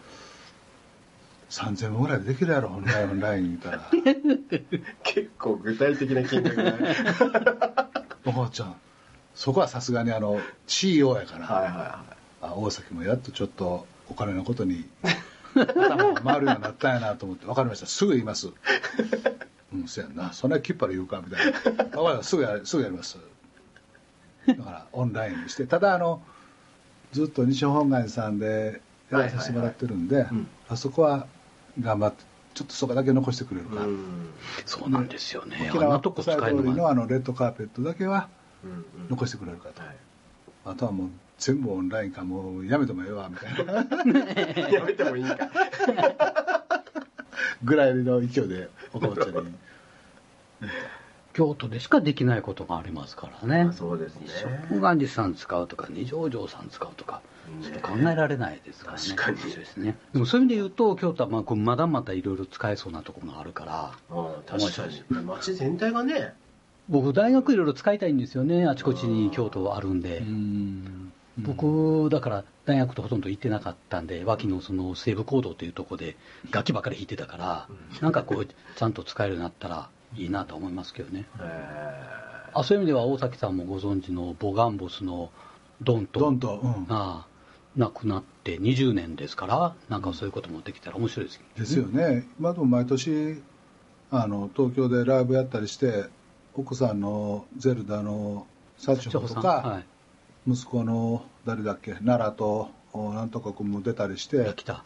3000万ぐらいでできるやろオンラインオンライン言うたら 結構具体的な金額がねおばあちゃんそこはさすがにあの CEO やから、はいはいはあ大崎もやっとちょっとお金のことに頭が回るようになったんやなと思って分かりましたすぐ言います うん、そうやんな。そんなきっぱり言うか、みたいな。だからすぐや、すぐやります。だから、オンラインにして。ただ、あの、ずっと西本願さんでやらさせてもらってるんで、はいはいうんあそこは頑張って、ちょっとそこだけ残してくれるか。うんそうなんですよね。沖縄国際通りのあのレッドカーペットだけはうんうん残してくれるかと。はいあとはもう全部オンラインか、もうやめてもええわ、みたいな やめてもいいんか。ぐらいの勢いで、岡本ちゃんに。京都でしかできないことがありますからね。あそうですね。食願寺さん使うとか、二条城さん使うとか、ねちょっと考えられないですからね。確かにそうですね。でもそういう意味で言うと、京都はまあまだまだいろいろ使えそうなところがあるから、ああ確かに。街全体がね、僕、大学いろいろ使いたいんですよね、あちこちに京都あるんで。うん僕、だから大学とほとんど行ってなかったんで、脇のその西部講堂というところで楽器ばっかり弾いてたから、なんかこう、ちゃんと使えるようになったらいいなと思いますけどね。えあそういう意味では大崎さんもご存知のボガンボスのドンとどんと、うん。が亡くなって20年ですから、なんかそういうこともできたら面白いですけど、ですよね、今でも毎年あの東京でライブやったりして奥さんのゼルダの幸穂とか、はい、息子の誰だっけ奈良とおなんとか君も出たりして来た。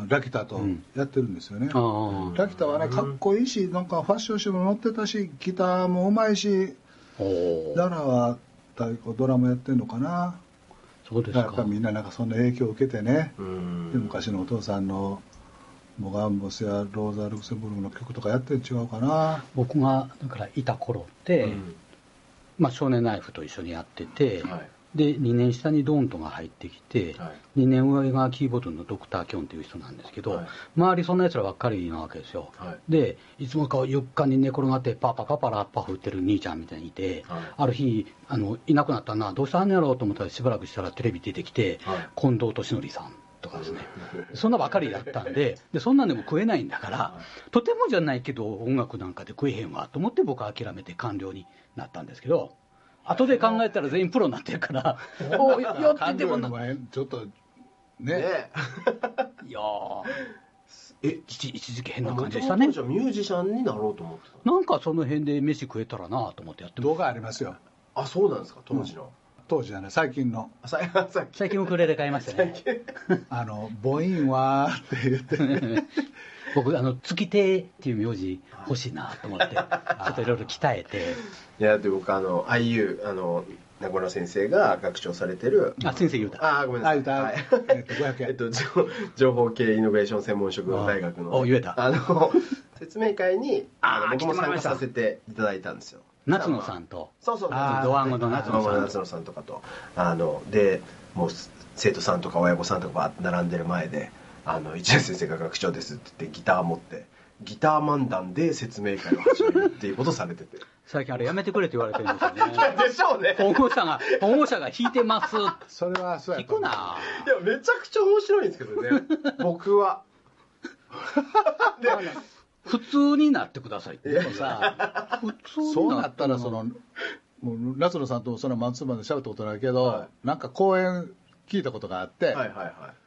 うんラキタとうん。やってるんですよね、ああ。ラキタはねかっこいいしなんかファッション誌も乗ってたしギターもうまいしおー。奈良は太鼓ドラムやってるのかな。そうですか。やっぱり。みんななんかそんな影響を受けてね、ーうん。で昔のお父さんのモガンボスやローザ・ルクセンブルクの曲とかやってるん違うかな。僕がだからいた頃って、うん。まあ、少年ナイフと一緒にやってて、はいで2年下にドーンとが入ってきて、はい。2年上がキーボードのドクター・キョンっていう人なんですけど、はい。周りそんなやつらばっかりなわけですよ、はい。でいつもか床に寝転がってパパパパラッパ振ってる兄ちゃんみたいにいて、はいある日あのいなくなったなどうしたはんねやろうと思ったらしばらくしたらテレビ出てきて、はい近藤敏則さんとかですねそんなばかりだったんででそんなんでも食えないんだから、とてもじゃないけど音楽なんかで食えへんわと思って僕は諦めて官僚になったんですけど後で考えたら全員プロになってるから。おややってても ちょっとね。ね。いやー。え一一時期変な感じでしたね。じゃあミュージシャンになろうと思ってなんかその辺で飯食えたらなと思ってやってます動画ありますよ。あそうなんですか？当時の、当時はね最近の。最近ウクレレ買いましたね。あの母音はって言って僕あの月亭っていう名字欲しいなと思って ちょっといろいろ鍛えて。いやで僕あの IU あの名古屋先生が学長されてる。あ先生言うた。あごめんなさい。あ言うた。はい。えっと500円えっと、情情報系イノベーション専門職大学の。言えた。あの説明会にあの僕も参加させていただいたんですよ。夏野さんと。そうそう。ドワンゴの夏野さん。夏野さんとかと。あのでもう生徒さんとか親御さんとかバーって並んでる前であの一年先生が学長ですって言ってギター持ってギター漫談で説明会を始めるっていうことされてて。最近あれやめてくれって言われてるんですよね。でしょうね。保護者が保護者が弾いてますそれはそうや聞くな。いやめちゃくちゃ面白いんですけどね。僕は。普通になってくださいってでもさ普通にそうなったらそのもう夏野さんともそのマンツーマンで喋ったことないけど、はなんか講演聞いたことがあって、はいはいはい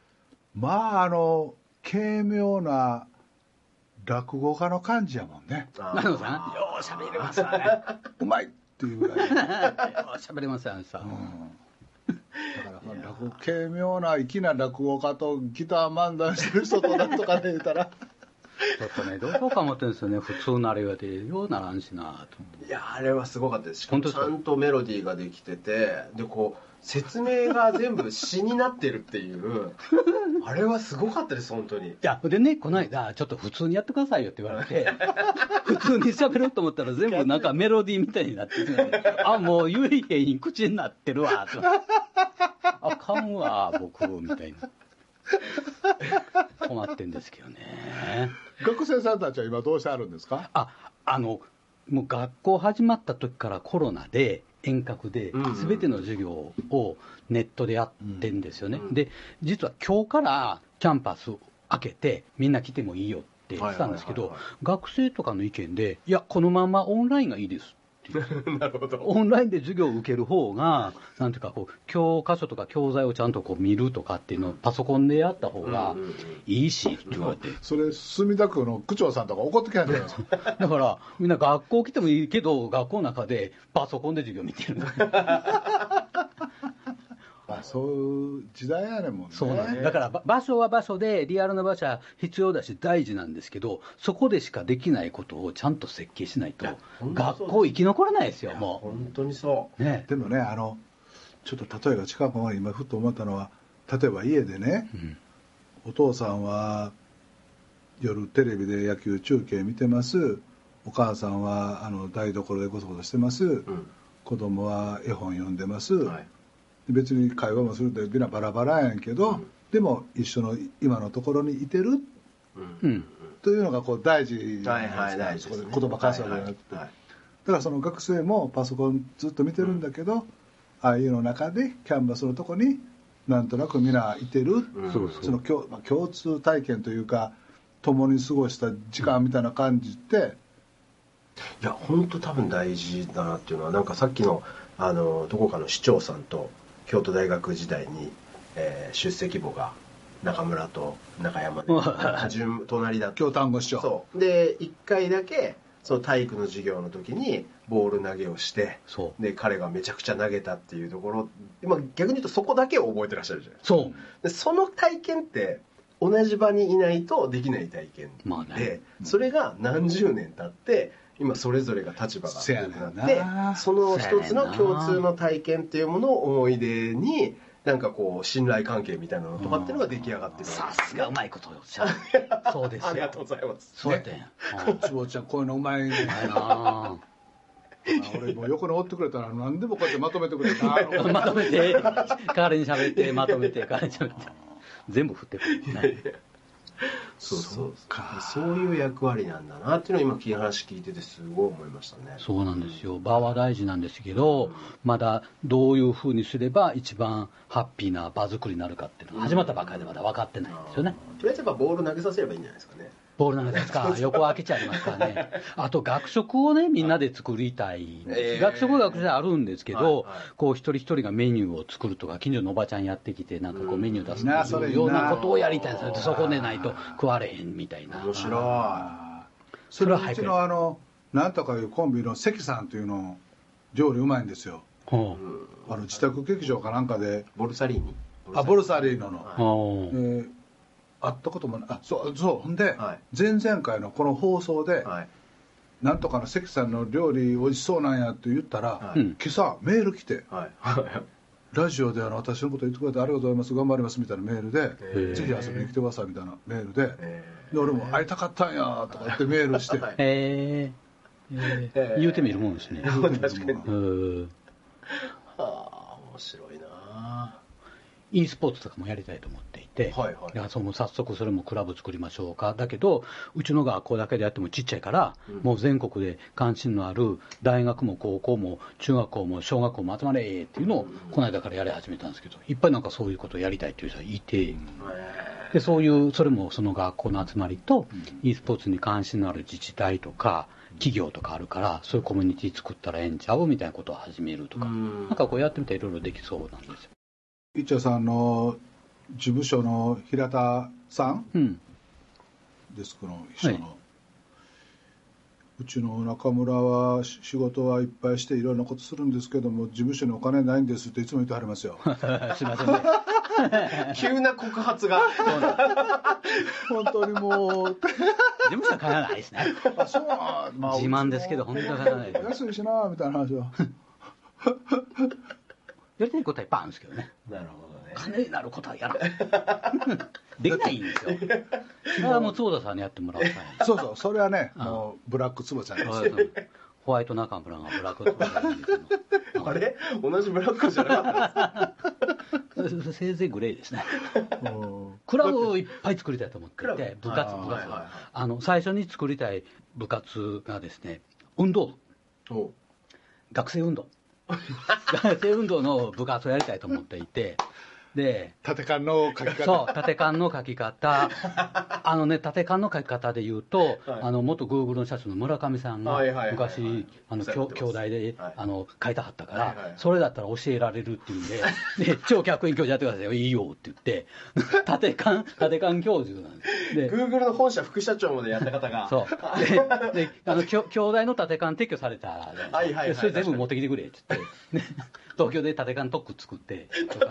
まああの軽妙な落語家の感じやもんね。あー。夏野さんよう喋れますわね。うまいっていうぐらい、うん、だかよう喋れますよあのさ、らその落語軽妙な粋な落語家とギター漫談してる人となんとかで言ったら。ちょっとねどうしようか思ってるんですよね。普通なれ言われてようならんしなと思って。いやあれはすごかったです。しかもちゃんとメロディーができててでこう説明が全部詩になってるっていう。あれはすごかったです本当に。いやでねこの間ちょっと普通にやってくださいよって言われて 普通に喋ろうと思ったら全部なんかメロディーみたいになっててあもう言えへん口になってるわとあかんわ僕みたいな。困ってんですけどね。学生さんたちは今どうしてあるんですか？ああのもう学校始まった時からコロナで遠隔でうんうん。全ての授業をネットでやってんですよね、うんで実は今日からキャンパス開けてみんな来てもいいよって言ってたんですけど学生とかの意見でいやこのままオンラインがいいです。なるほど。オンラインで授業を受ける方が、なんていうかこう、教科書とか教材をちゃんとこう見るとかっていうのをパソコンでやった方がうんうんうんいいしって言われて。それ墨田区の区長さんとか怒ってきたんじゃないですかだから、みんな学校来てもいいけど、学校の中でパソコンで授業見てる。まあそういう時代やねんもんね。そうなんです。だからば場所は場所で、リアルな場所は必要だし大事なんですけど、そこでしかできないことをちゃんと設計しないと学校生き残れないですよ、も。本当にそう。ね。でもねあのちょっと例えが近くまで今ふっと思ったのは例えば家でねうん。お父さんは夜テレビで野球中継見てます。お母さんはあの台所でごそごそしてます、うん。子供は絵本読んでます、はい別に会話もするってみんなバラバラやんけど、うん。でも一緒の今のところにいてる。うん。うんというのがこう大事。ないですか大事ですね。言葉交わすわけじゃなくて、はいはい。だからその学生もパソコンずっと見てるんだけど、ああいうの中でキャンバスのとこになんとなくみんないてる、うんそうそう。その共,、まあ、共通体験というか共に過ごした時間みたいな感じって、いや本当多分大事だなっていうのはなんかさっきのあのどこかの市長さんと京都大学時代に、えー出席簿が中村と中山で 順隣だった。京丹後市長。そう。で1回だけその体育の授業の時にボール投げをしてそう。で彼がめちゃくちゃ投げたっていうところ、まあ、逆に言うとそこだけを覚えてらっしゃるじゃないですか。そう。でその体験って同じ場にいないとできない体験で、まあね。それが何十年経って今それぞれが立場がせやねん良くななってその一つの共通の体験っていうものを思い出になんかこう信頼関係みたいなのとかっていうのが出来上がってるさすがうまいことをおっしゃる。そうですよ。ありがとうございますそうやってん。うん坪ちゃんこういうのうまいねうまいな俺もう横におってくれたら何でもこうやってまとめてくれたぁ まとめて、代わりに喋って、まとめて、代わりに喋って。全部振ってくるね。そうそう。か。そういう役割なんだなっていうのを今話聞いててすごい思いましたね。そうなんですよ。場は大事なんですけど、まだどういうふうにすれば一番ハッピーな場作りになるかっていうのが始まったばかりでまだ分かってないんですよね。とりあえずやっぱボール投げさせればいいんじゃないですかねボールなんですか、横開けちゃいますからね。あと学食をね、みんなで作りたい。えー。学食は学食であるんですけど、はいはい。こう一人一人がメニューを作るとか、近所のおばちゃんやってきて、なんかこうメニュー出すというようなことをやりたいんですそこでないと食われへんみたいな。面白い。それはうちのあのなんとかいうコンビの関さんというの料理うまいんですよ。ほあの自宅劇場かなんかで。ボルサリーニ。あボルサリーノの、うほえう。ー会ったこともない。あそうそう。ほんで、はい。前々回のこの放送で、はい。なんとかの関さんの料理美味しそうなんやって言ったら、はい。うん。今朝メール来てはい。ラジオであの私のこと言ってくれてありがとうございます。頑張りますみたいなメールで、へー。ぜひ遊びに来てくださいみたいなメールで,、えで俺も会いたかったんやとかってメールして、はい。へえー。えー。言うてみるもんですね。確かに。うん。はあ面白いな。e スポーツとかもやりたいと思っていて、はいはい。だからその早速それもクラブ作りましょうか、だけど、うちの学校だけでやってもちっちゃいから、うん。もう全国で関心のある大学も高校も中学校も小学校も集まれっていうのを、この間からやり始めたんですけど、いっぱいなんかそういうことをやりたいっていう人がいて、でそういう、それもその学校の集まりと、e スポーツに関心のある自治体とか、企業とかあるから、そういうコミュニティ作ったらええんちゃうみたいなことを始めるとか、うん。なんかこうやってみたらいろいろできそうなんですよ。いっちゃさんの事務所の平田さんうん。デスクの秘書の、はうちの中村はし仕事はいっぱいしていろんなことするんですけども事務所にお金ないんですっていつも言ってはりますよ。すいませんね。急な告発が。本当にもう。事務所は金はないですね。あそう。まあ自慢ですけど、本当に金はないです。安いしなみたいな話を やりたいことはいっぱいあるんですけどね。なるほど。ね金になることはやらない。できないんですよ。それはもう坪田さんにやってもらうしかない。そうそうそれはねあもうブラック坪ちゃんですホワイト中村がブラック坪田さんですあれ？同じブラックじゃなかったですけどせいぜいグレーですね。うん。クラブをいっぱい作りたいと思っていて、部活、部活。あの、最初に作りたい部活がですね、運動。学生運動。学生運動の部活をやりたいと思っていて、で、縦缶の書き方。そう、縦缶の書き方、あのね、縦缶の書き方で言うと、はい。あの元グーグルの社長の村上さんが昔、あの兄弟で、はい。あの書いてはったから、はいはいはい。それだったら教えられるっていうんで、で超客員教授やってくださいよ、いいよって言って、縦缶、縦缶教授なんです。で Google の本社副社長までやった方が。そう。で、であの、兄弟の縦缶撤去されたら、はいはいはい。でそれ全部持ってきてくれって言って、ね東京で縦缶特区作って、とか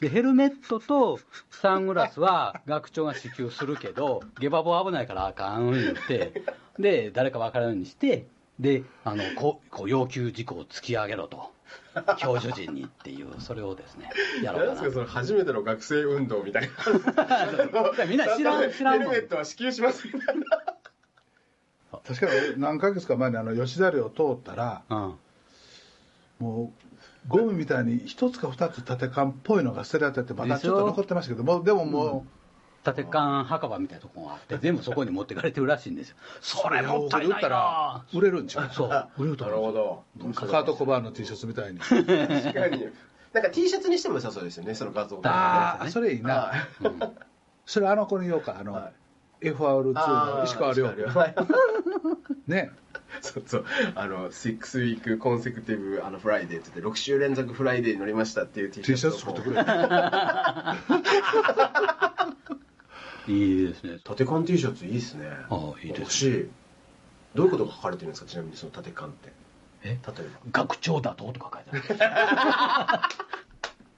で、ヘルメットとサングラスは学長が支給するけど、ゲバボ危ないからあかん言って、で、誰か分からんようにして、で、あの、こう、こう要求事項を突き上げろと。教授陣にっていう、それをですね、やろうかななんですか、その初めての学生運動みたいな。みんな知らん 知らんヘルメットは支給しますみたいな。確かに何ヶ月か前にあの吉田寮を通ったら、うん。もうゴミみたいに一つか二つ縦缶っぽいのが捨てられてて、まだちょっと残ってましたけど、もうでもも立て看墓場みたいなとこがあって、全部そこに持ってかれてるらしいんですよ。それもったいない売ったらな売れるんちゃう？そう、売れるとなる思ほう。ど。カート・コバーンの T シャツみたいに。確かに。なんか T シャツにしても良さそうですよね、その画像ああ、ねそれいいな。はうんそれあの子に言おうか、あの、はい FR2 の石川涼。はい ね。そうそう。あの、6 week consecutive あのフライデーって言って、6週連続フライデーに乗りましたっていう T T シャシャツ作ってくれ。いいですね。縦缶 T シャツいいですね。ああいいですね欲しい。どういうことが書かれてるんですかちなみにその縦缶って。え？例えば。学長だと？とか書いてあ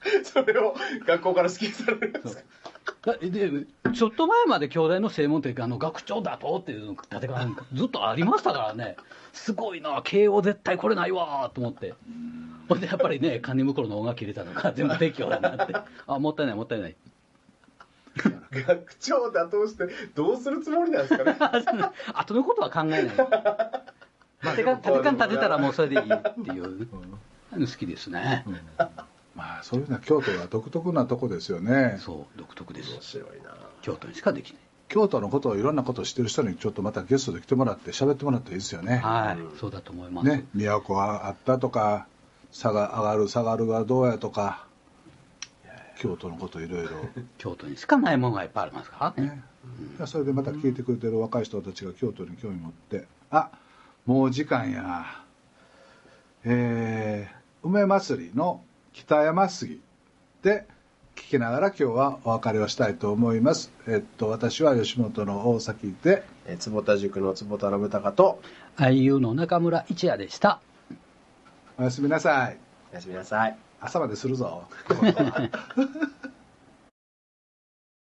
る。それを学校から好きにされるんですか？ちょっと前まで兄弟の正門っていうか、あの学長だとっていうの立てがずっとありましたからね、すごいな、慶応絶対これないわーと思って、ほんでやっぱりね、堪忍袋の音が切れたのが 全部撤去だなって、あもったいない、もったいない。学長打倒してどうするつもりなんですかね。後のことは考えない。立てか立てかん立てたらもうそれでいいっていう、好きですね。まあ、そういうのは京都は独特なとこですよね。そう、独特です面。白いな京都にしかできない。京都のことをいろんなことを知ってる人にちょっとまたゲストで来てもらって喋ってもらったらいいですよね。はい、そうだと思います。ね、都はあったとか、差が上がる下がるがどうやとか、京都のこといろいろ。京都にしかないものがいっぱいありますからね。ね、それでまた聞いてくれてる若い人たちが京都に興味持って、あもう時間や、えー、梅祭りの北山杉で聞きながら今日はお別れをしたいと思います。えっと、私は吉本の大崎で、えー坪田塾の坪田信孝と IU の中村一也でした。おやすみなさい。おやすみなさい朝までするぞ。